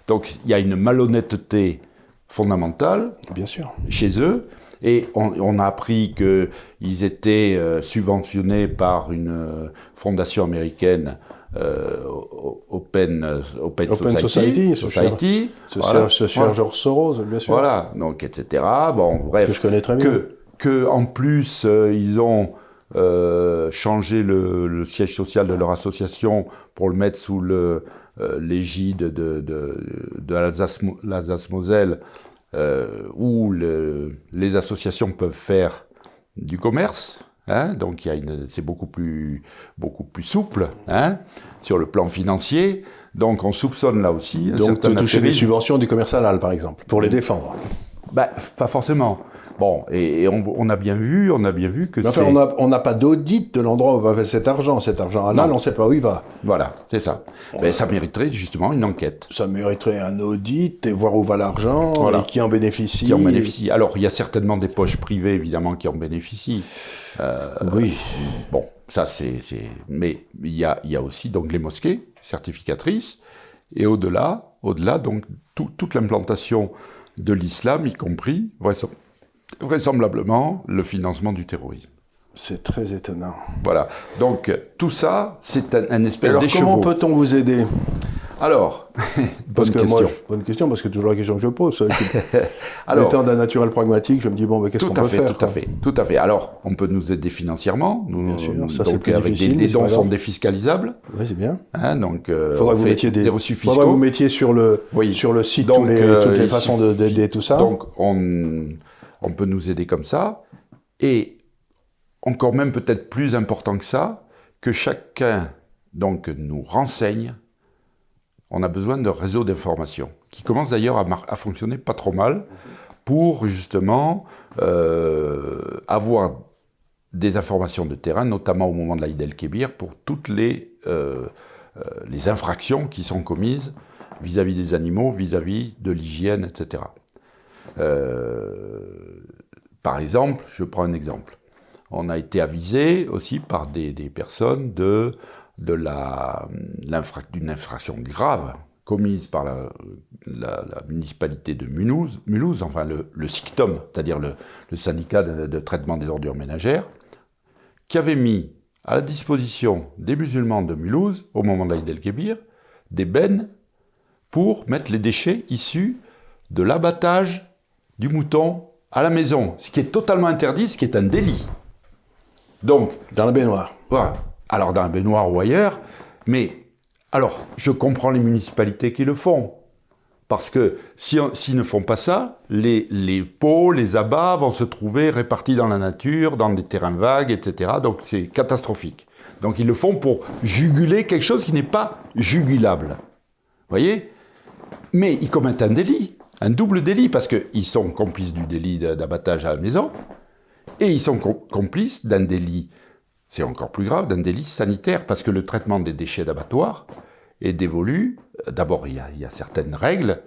Donc il y a une malhonnêteté fondamentale Bien sûr. chez eux. Et on, on a appris qu'ils étaient euh, subventionnés par une euh, fondation américaine, euh, Open, euh, Open, Open Society. Society, ce voilà, voilà. George Soros, bien sûr. Voilà, donc etc. Bon, bref. Que je connais très bien. Que, que en plus, euh, ils ont euh, changé le, le siège social de leur association pour le mettre sous le, l'égide de, de, de l'Alsace- l'Alsace-Moselle, où le- les associations peuvent faire du commerce. Hein, donc c'est beaucoup plus, beaucoup plus souple hein, sur le plan financier. Donc on soupçonne là aussi Donc, de toucher des subventions du commerce halal, par exemple, pour les défendre. Bah, pas forcément. Bon, et, et on, on a bien vu, on a bien vu que enfin, on n'a pas d'audit de l'endroit où va cet argent. Cet argent halal, on ne sait pas où il va. Voilà, c'est ça. Mais ça mériterait justement une enquête Ça mériterait un audit et voir où va l'argent Voilà. et qui en bénéficie. qui en bénéficie. Alors, il y a certainement des poches privées, évidemment, qui en bénéficient. Oui. Bon, ça, c'est... Mais il y a, il y a aussi donc les mosquées certificatrices, et au-delà, au-delà, donc, tout- toute l'implantation de l'islam, y compris, vraisemblablement, le financement du terrorisme. C'est très étonnant. Voilà. Donc, tout ça, c'est un, un espèce Alors, comment peut-on vous aider? Alors, bonne que question. moi, je- bonne question, parce que c'est toujours la question que je pose. Alors- étant d'un naturel pragmatique, je me dis bon, mais qu'est-ce qu'on peut fait, faire tout à fait, tout à fait. Alors, on peut nous aider financièrement. Nous, Bien sûr, ça, c'est donc plus avec difficile, des, mais les dons sont défiscalisables. Oui, c'est bien. Hein, donc, euh, Faudrait on que vous mettiez des, des reçus faudrait que vous fiscaux. mettiez sur le, Oui. sur le site Donc, tous les- euh, toutes les façons de- d'aider tout ça. Donc, on, on peut nous aider comme ça. Et encore même peut-être plus important que ça, que chacun donc nous renseigne. On a besoin de réseaux d'information qui commence d'ailleurs à, fonctionner pas trop mal pour justement euh, avoir des informations de terrain, notamment au moment de l'Aïd el-Kébir, pour toutes euh, euh, les infractions qui sont commises vis-à-vis des animaux, vis-à-vis de l'hygiène, etc. par exemple, je prends un exemple. On a été avisé aussi par des, personnes de, d'une infraction grave commise par la, municipalité de Mulhouse, Mulhouse enfin le, le SICTOM, c'est-à-dire le, syndicat de, traitement des ordures ménagères, qui avait mis à la disposition des musulmans de Mulhouse, au moment de l'Aïd el-Kébir, des bennes pour mettre les déchets issus de l'abattage du mouton à la maison, ce qui est totalement interdit, ce qui est un délit. Donc, dans la baignoire. Voilà. Alors dans la baignoire ou ailleurs, mais alors, je comprends les municipalités qui le font. Parce que s'ils ne font pas ça, les, les pots, les abats vont se trouver répartis dans la nature, dans des terrains vagues, etc. Donc c'est catastrophique. Donc ils le font pour juguler quelque chose qui n'est pas jugulable. voyez? Mais ils commettent un délit, un double délit, parce qu'ils sont complices du délit d'abattage à la maison, et ils sont complices d'un délit c'est encore plus grave, d'un délit sanitaire, parce que le traitement des déchets d'abattoir est dévolu, euh, d'abord il, y a certaines règles,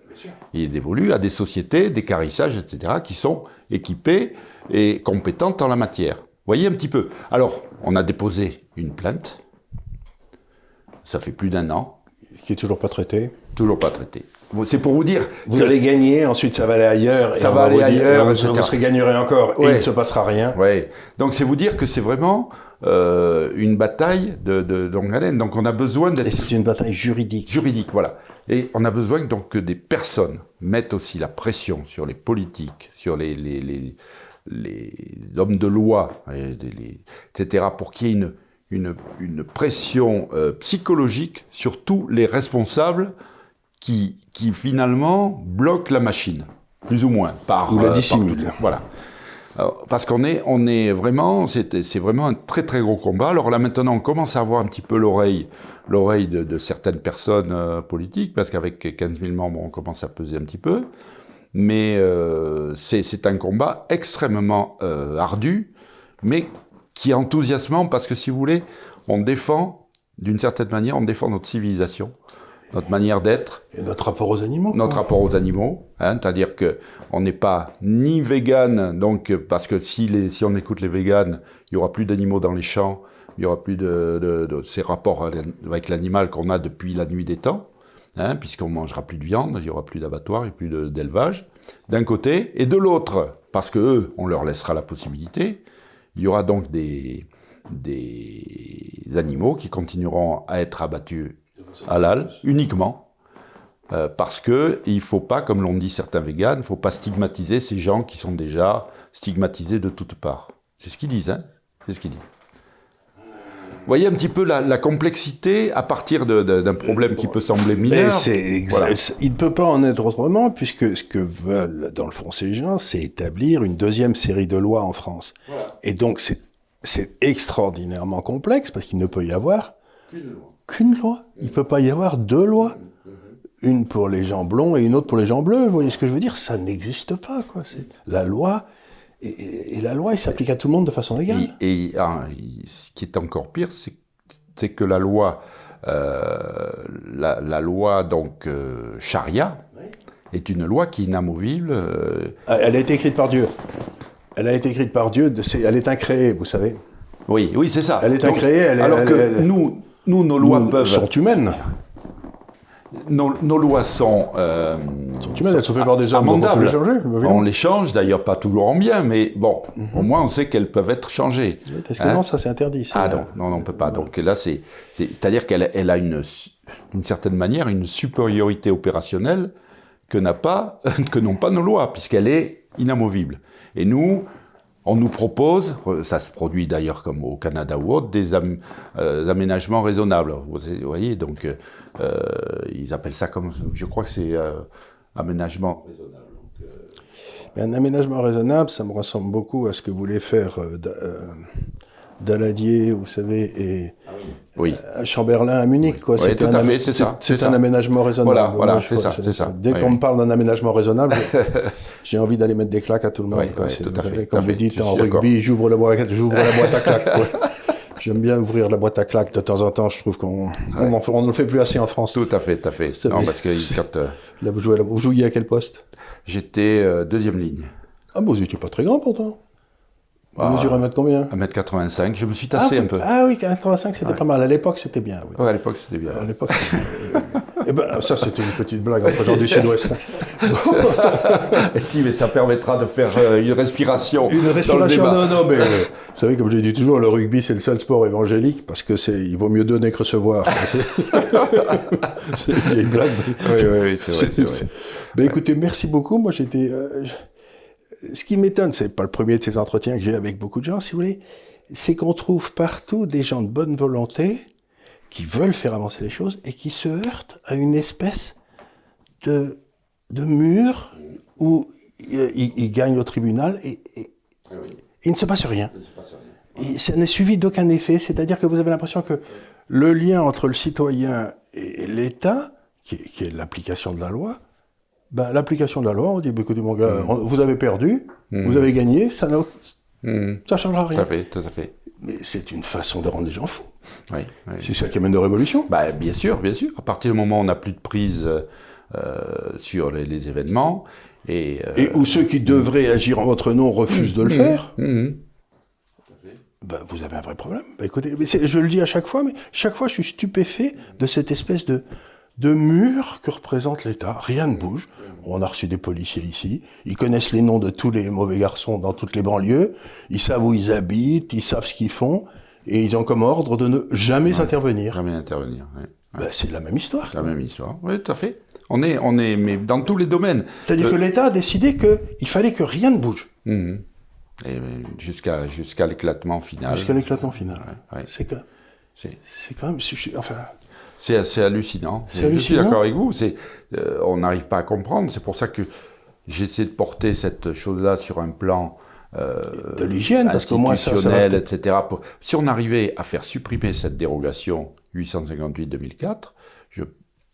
il est dévolu à des sociétés, des carissages, etc., qui sont équipées et compétentes en la matière. Voyez un petit peu. Alors, on a déposé une plainte, ça fait plus d'un an. Qui est toujours pas traité Toujours pas traité. C'est pour vous dire. Vous allez gagner, ensuite ça va aller ailleurs. Ça va aller ailleurs. vous, serez gagnerez encore et il ne se passera rien. Oui. Donc c'est vous dire que c'est vraiment euh, une bataille de, de. Donc on a besoin d'être. C'est une bataille juridique. Juridique, voilà. Et on a besoin donc que des personnes mettent aussi la pression sur les politiques, sur les, les, les, les hommes de loi, etc., pour qu'il y ait une, une, une pression euh, psychologique sur tous les responsables qui, qui finalement bloque la machine, plus ou moins. Par, ou la euh, dissimule. voilà. parce qu'on est, on est vraiment, c'est vraiment un très très gros combat. Alors là maintenant, on commence à avoir un petit peu l'oreille, l'oreille de, certaines personnes euh, politiques, parce qu'avec 15 000 membres, on commence à peser un petit peu. Mais euh, c'est un combat extrêmement ardu, mais qui est enthousiasmant, parce que si vous voulez, on défend, d'une certaine manière, on défend notre civilisation notre manière d'être. Et notre rapport aux animaux. Notre rapport aux animaux, hein, c'est-à-dire que on n'est pas ni vegan, donc parce que si, les, si on écoute les véganes, il y aura plus d'animaux dans les champs, il y aura plus de, ces rapports avec l'animal qu'on a depuis la nuit des temps, hein, puisqu'on mangera plus de viande, il y aura plus d'abattoirs, et plus d'élevage, d'un côté, et de l'autre, parce que eux, on leur laissera la possibilité, il y aura donc des, des animaux qui continueront à être abattus halal uniquement. Euh, parce que il faut pas, comme l'ont dit certains véganes, il faut pas stigmatiser ces gens qui sont déjà stigmatisés de toutes parts. C'est ce qu'ils disent, hein C'est ce qu'ils disent. Vous voyez un petit peu la, complexité à partir d'un problème qui peut sembler mineur. Il ne peut pas en être autrement, puisque ce que veulent, dans le fond, ces gens, c'est établir une deuxième série de lois en France. Et donc, c'est extraordinairement complexe, parce qu'il ne peut y avoir qu'une loi. Il ne peut pas y avoir deux lois. Une pour les gens blonds et une autre pour les gens bleus. Vous voyez ce que je veux dire? Ça n'existe pas. Quoi. La loi, et, la loi, elle s'applique à tout le monde de façon égale. Et, ah, ce qui est encore pire, c'est que la loi, euh, la, loi donc euh, charia, est une loi qui est inamovible. Euh, elle a été écrite par Dieu. Elle a été écrite par Dieu. elle est incréée, vous savez. Oui, oui, c'est ça. Elle est incréée. Elle alors que nous, nous, nos lois peuvent... sont humaines. Nos, nos, lois sont, euh, sont humaines, elles sont faites par des hommes. On les changer. On les change, d'ailleurs pas toujours en bien, mais bon, mhm. au moins on sait qu'elles peuvent être changées. Parce que hein non, ça c'est interdit. Ah non, non, non, on peut pas. Donc là, c'est, c'est-à-dire qu'elle elle a une, d'une certaine manière, une supériorité opérationnelle que n'a pas, que n'ont pas nos lois, puisqu'elle est inamovible. Et nous, on nous propose, ça se produit d'ailleurs comme au Canada ou autre, des euh, aménagements raisonnables. Vous voyez, donc euh, euh, ils appellent ça comme, je crois que c'est aménagement raisonnable. un aménagement raisonnable, ça me ressemble beaucoup à ce que voulait faire Daladier, vous savez, et Oui. à Chamberlain à Munich. Quoi. Oui, tout un à fait, c'est ça, C'est un ça. aménagement raisonnable. Voilà, voilà, c'est ça, c'est ça. Dès Oui, qu'on oui. me parle d'un aménagement raisonnable, j'ai envie d'aller mettre des claques à tout le monde. Oui, quoi. tout à vous fait, Comme vous dites en rugby, j'ouvre la, boîte, j'ouvre la boîte à claques. quoi. J'aime bien ouvrir la boîte à claques de temps en temps. Je trouve qu'on on ne le fait plus assez en France. Tout à fait, tout à fait. Ça Non, fait- parce que quand euh, Là, vous, jouez, vous jouiez à quel poste? J'étais euh, deuxième ligne, Ah, bah, vous n'étiez pas très grand pourtant. Vous Ah. mesurez un mètre combien? 1m85, je me suis ah, tassé oui. un peu. ah oui, 85, c'était pas mal. À l'époque, c'était bien. Oui. Ouais, à l'époque, c'était bien. À l'époque, Eh ben, ça, c'était une petite blague entre gens du Sud-Ouest. Et si, mais ça permettra de faire euh, une respiration. Une dans le respiration, débat. non, non, mais euh, vous savez, comme je dis toujours, le rugby, c'est le seul sport évangélique parce que c'est, il vaut mieux donner que recevoir. C'est, une vieille blague. mais- Oui, oui, oui, c'est vrai. Ben, écoutez, merci beaucoup. Moi, j'étais. euh, Ce qui m'étonne, c'est pas le premier de ces entretiens que j'ai avec beaucoup de gens, si vous voulez, c'est qu'on trouve partout des gens de bonne volonté qui veulent faire avancer les choses et qui se heurtent à une espèce de, de mur où ils, ils gagnent au tribunal et, et- Ah oui, et il ne se passe rien. il se passe rien. Et ça n'est suivi d'aucun effet, c'est-à-dire que vous avez l'impression que le lien entre le citoyen et l'État, qui est l'application de la loi, ben, l'application de la loi, on dit, ben, écoutez mon gars, on- vous avez perdu, vous avez gagné, ça n'a aucun- Mhm. ça changera Tout à rien. fait, tout à fait. Mais c'est une façon de rendre les gens fous. Oui, oui. C'est ça qui amène de révolution. Bah, bien sûr, bien sûr. À partir du moment où on n'a plus de prise euh, sur les, les événements, et, euh, Et où ceux qui devraient agir en votre nom refusent de le faire, ben, vous avez un vrai problème. Ben, écoutez, mais je le dis à chaque fois, mais chaque fois je suis stupéfait de cette espèce de, de mur que représente l'État. Rien ne bouge. On a reçu des policiers ici. Ils connaissent les noms de tous les mauvais garçons dans toutes les banlieues. Ils savent où ils habitent, ils savent ce qu'ils font. Et ils ont comme ordre de ne jamais intervenir. jamais intervenir. Ben, c'est la même histoire. La même histoire. Oui, tout à fait. On est, on est, mais dans tous les domaines. C'est-à-dire que l'État a décidé qu'il fallait que rien ne bouge. Et, euh, jusqu'à jusqu'à l'éclatement final. jusqu'à l'éclatement final. Ouais, ouais. C'est c'est quand même... Enfin, C'est assez hallucinant. Et Je suis hallucinant. d'accord avec vous. Euh, on n'arrive pas à comprendre. C'est pour ça que j'essaie de porter cette chose-là sur un plan euh, de l'hygiène, parce qu'au moins ça, ça va etc. Pour- Si on arrivait à faire supprimer cette dérogation 858-2004, je-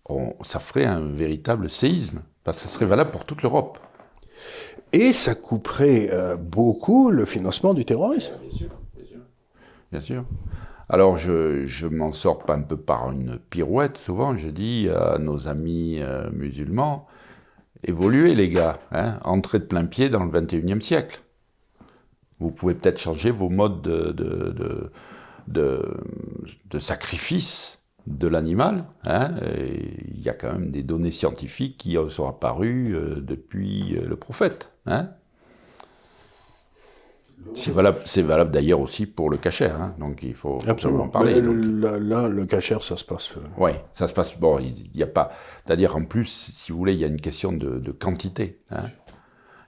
on- ça ferait un véritable séisme. Parce que ça serait valable pour toute l'Europe. Et ça couperait euh, beaucoup le financement du terrorisme. Bien sûr, bien sûr. Bien sûr. Alors, je, m'en sors un peu par une pirouette, souvent. Je dis à nos amis euh, musulmans, évoluez les gars, hein, entrez de plein pied dans le 21e siècle. Vous pouvez peut-être changer vos modes de, de, de, sacrifice de l'animal. hein, Il y a quand même des données scientifiques qui sont apparues euh, depuis euh, le prophète. hein. C'est valable, valable d'ailleurs aussi pour le cachère, hein, donc il faut, faut Absolument. en parler. Là, là, le cachère, ça se passe. euh, Oui, ça se passe. Bon, il n'y a pas. C'est-à-dire, en plus, si vous voulez, il y a une question de, de quantité. hein.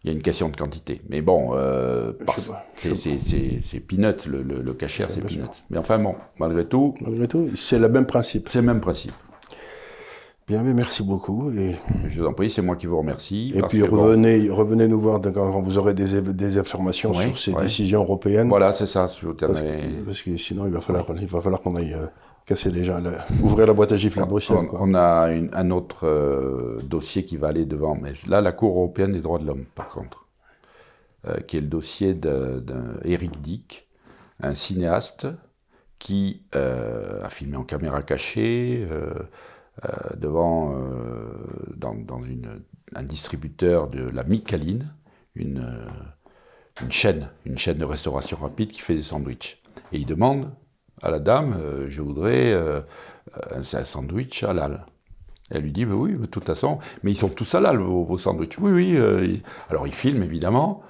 Il y a une question de quantité. Mais bon, euh, c'est peanuts, le, le, le cachère, c'est peanuts. Mais enfin, bon, malgré tout, Malgré tout, c'est le même principe. c'est le même principe. Bien, mais merci beaucoup. Et, Je vous en prie, c'est moi qui vous remercie. et puis bon, revenez, revenez nous voir quand vous aurez des, des informations Oui, sur ces décisions européennes. voilà, c'est ça. si vous Parce, que, parce que sinon, il va falloir, il va falloir qu'on aille euh, casser les gens, ouvrir la boîte à gifles à Bruxelles. On, quoi. on a une- un autre euh, dossier qui va aller devant, mais là, la Cour européenne des droits de l'homme, par contre, euh, qui est le dossier de- d'un Eric Dick, un cinéaste qui a filmé en caméra cachée devant euh, dans, dans une- un distributeur de la Micaline, une, euh, une chaîne, une chaîne de restauration rapide qui fait des sandwichs. Et il demande à la dame, euh, je voudrais euh, un, un sandwich halal. Elle lui dit, bah oui, de toute façon, mais ils sont tous halal, vos, vos sandwichs. Oui, oui. euh, Alors il filme, évidemment,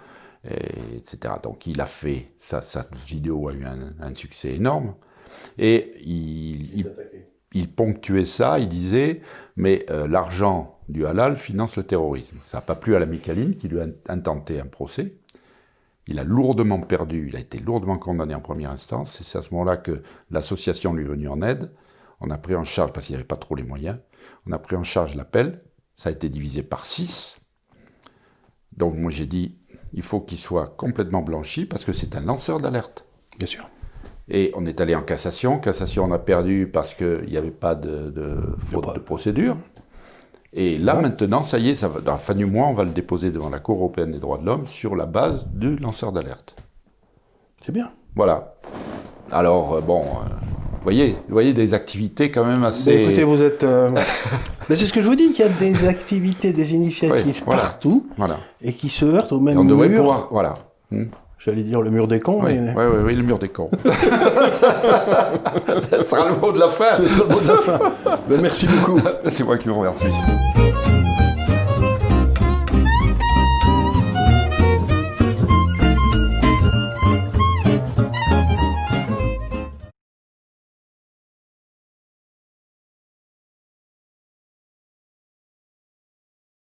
et- etc. Donc il a fait, sa, sa vidéo a eu un, un succès énorme. Et il, il, il ponctuait ça, il disait, mais euh, l'argent du halal finance le terrorisme. Ça n'a pas plu à la Micaline qui lui a intenté un procès. Il a lourdement perdu, il a été lourdement condamné en première instance, c'est à ce moment-là que l'association lui est venue en aide. On a pris en charge, parce qu'il n'y avait pas trop les moyens, on a pris en charge l'appel, ça a été divisé par 6. Donc moi j'ai dit, il faut qu'il soit complètement blanchi, parce que c'est un lanceur d'alerte. Bien sûr. Et on est allé en cassation. Cassation, on a perdu parce qu'il n'y avait pas de, de faute de procédure. Et là, maintenant, ça y est, ça va, la fin du mois, on va le déposer devant la Cour européenne des droits de l'homme sur la base du lanceur d'alerte. C'est bien. Voilà. Alors, euh, bon, euh, vous voyez, voyez des activités quand même assez... Mais écoutez, vous êtes... euh, mais c'est ce que je vous dis, qu'il y a des activités, des initiatives voilà. partout, Voilà. et qui se heurtent au même Et on devrait pouvoir... Voilà. Hmm. J'allais dire le mur des cons, Oui, mais... oui, oui, oui, le mur des cons. Ce sera le mot de la fin. Ce sera le mot de la fin. Ben, merci beaucoup. C'est moi qui vous remercie.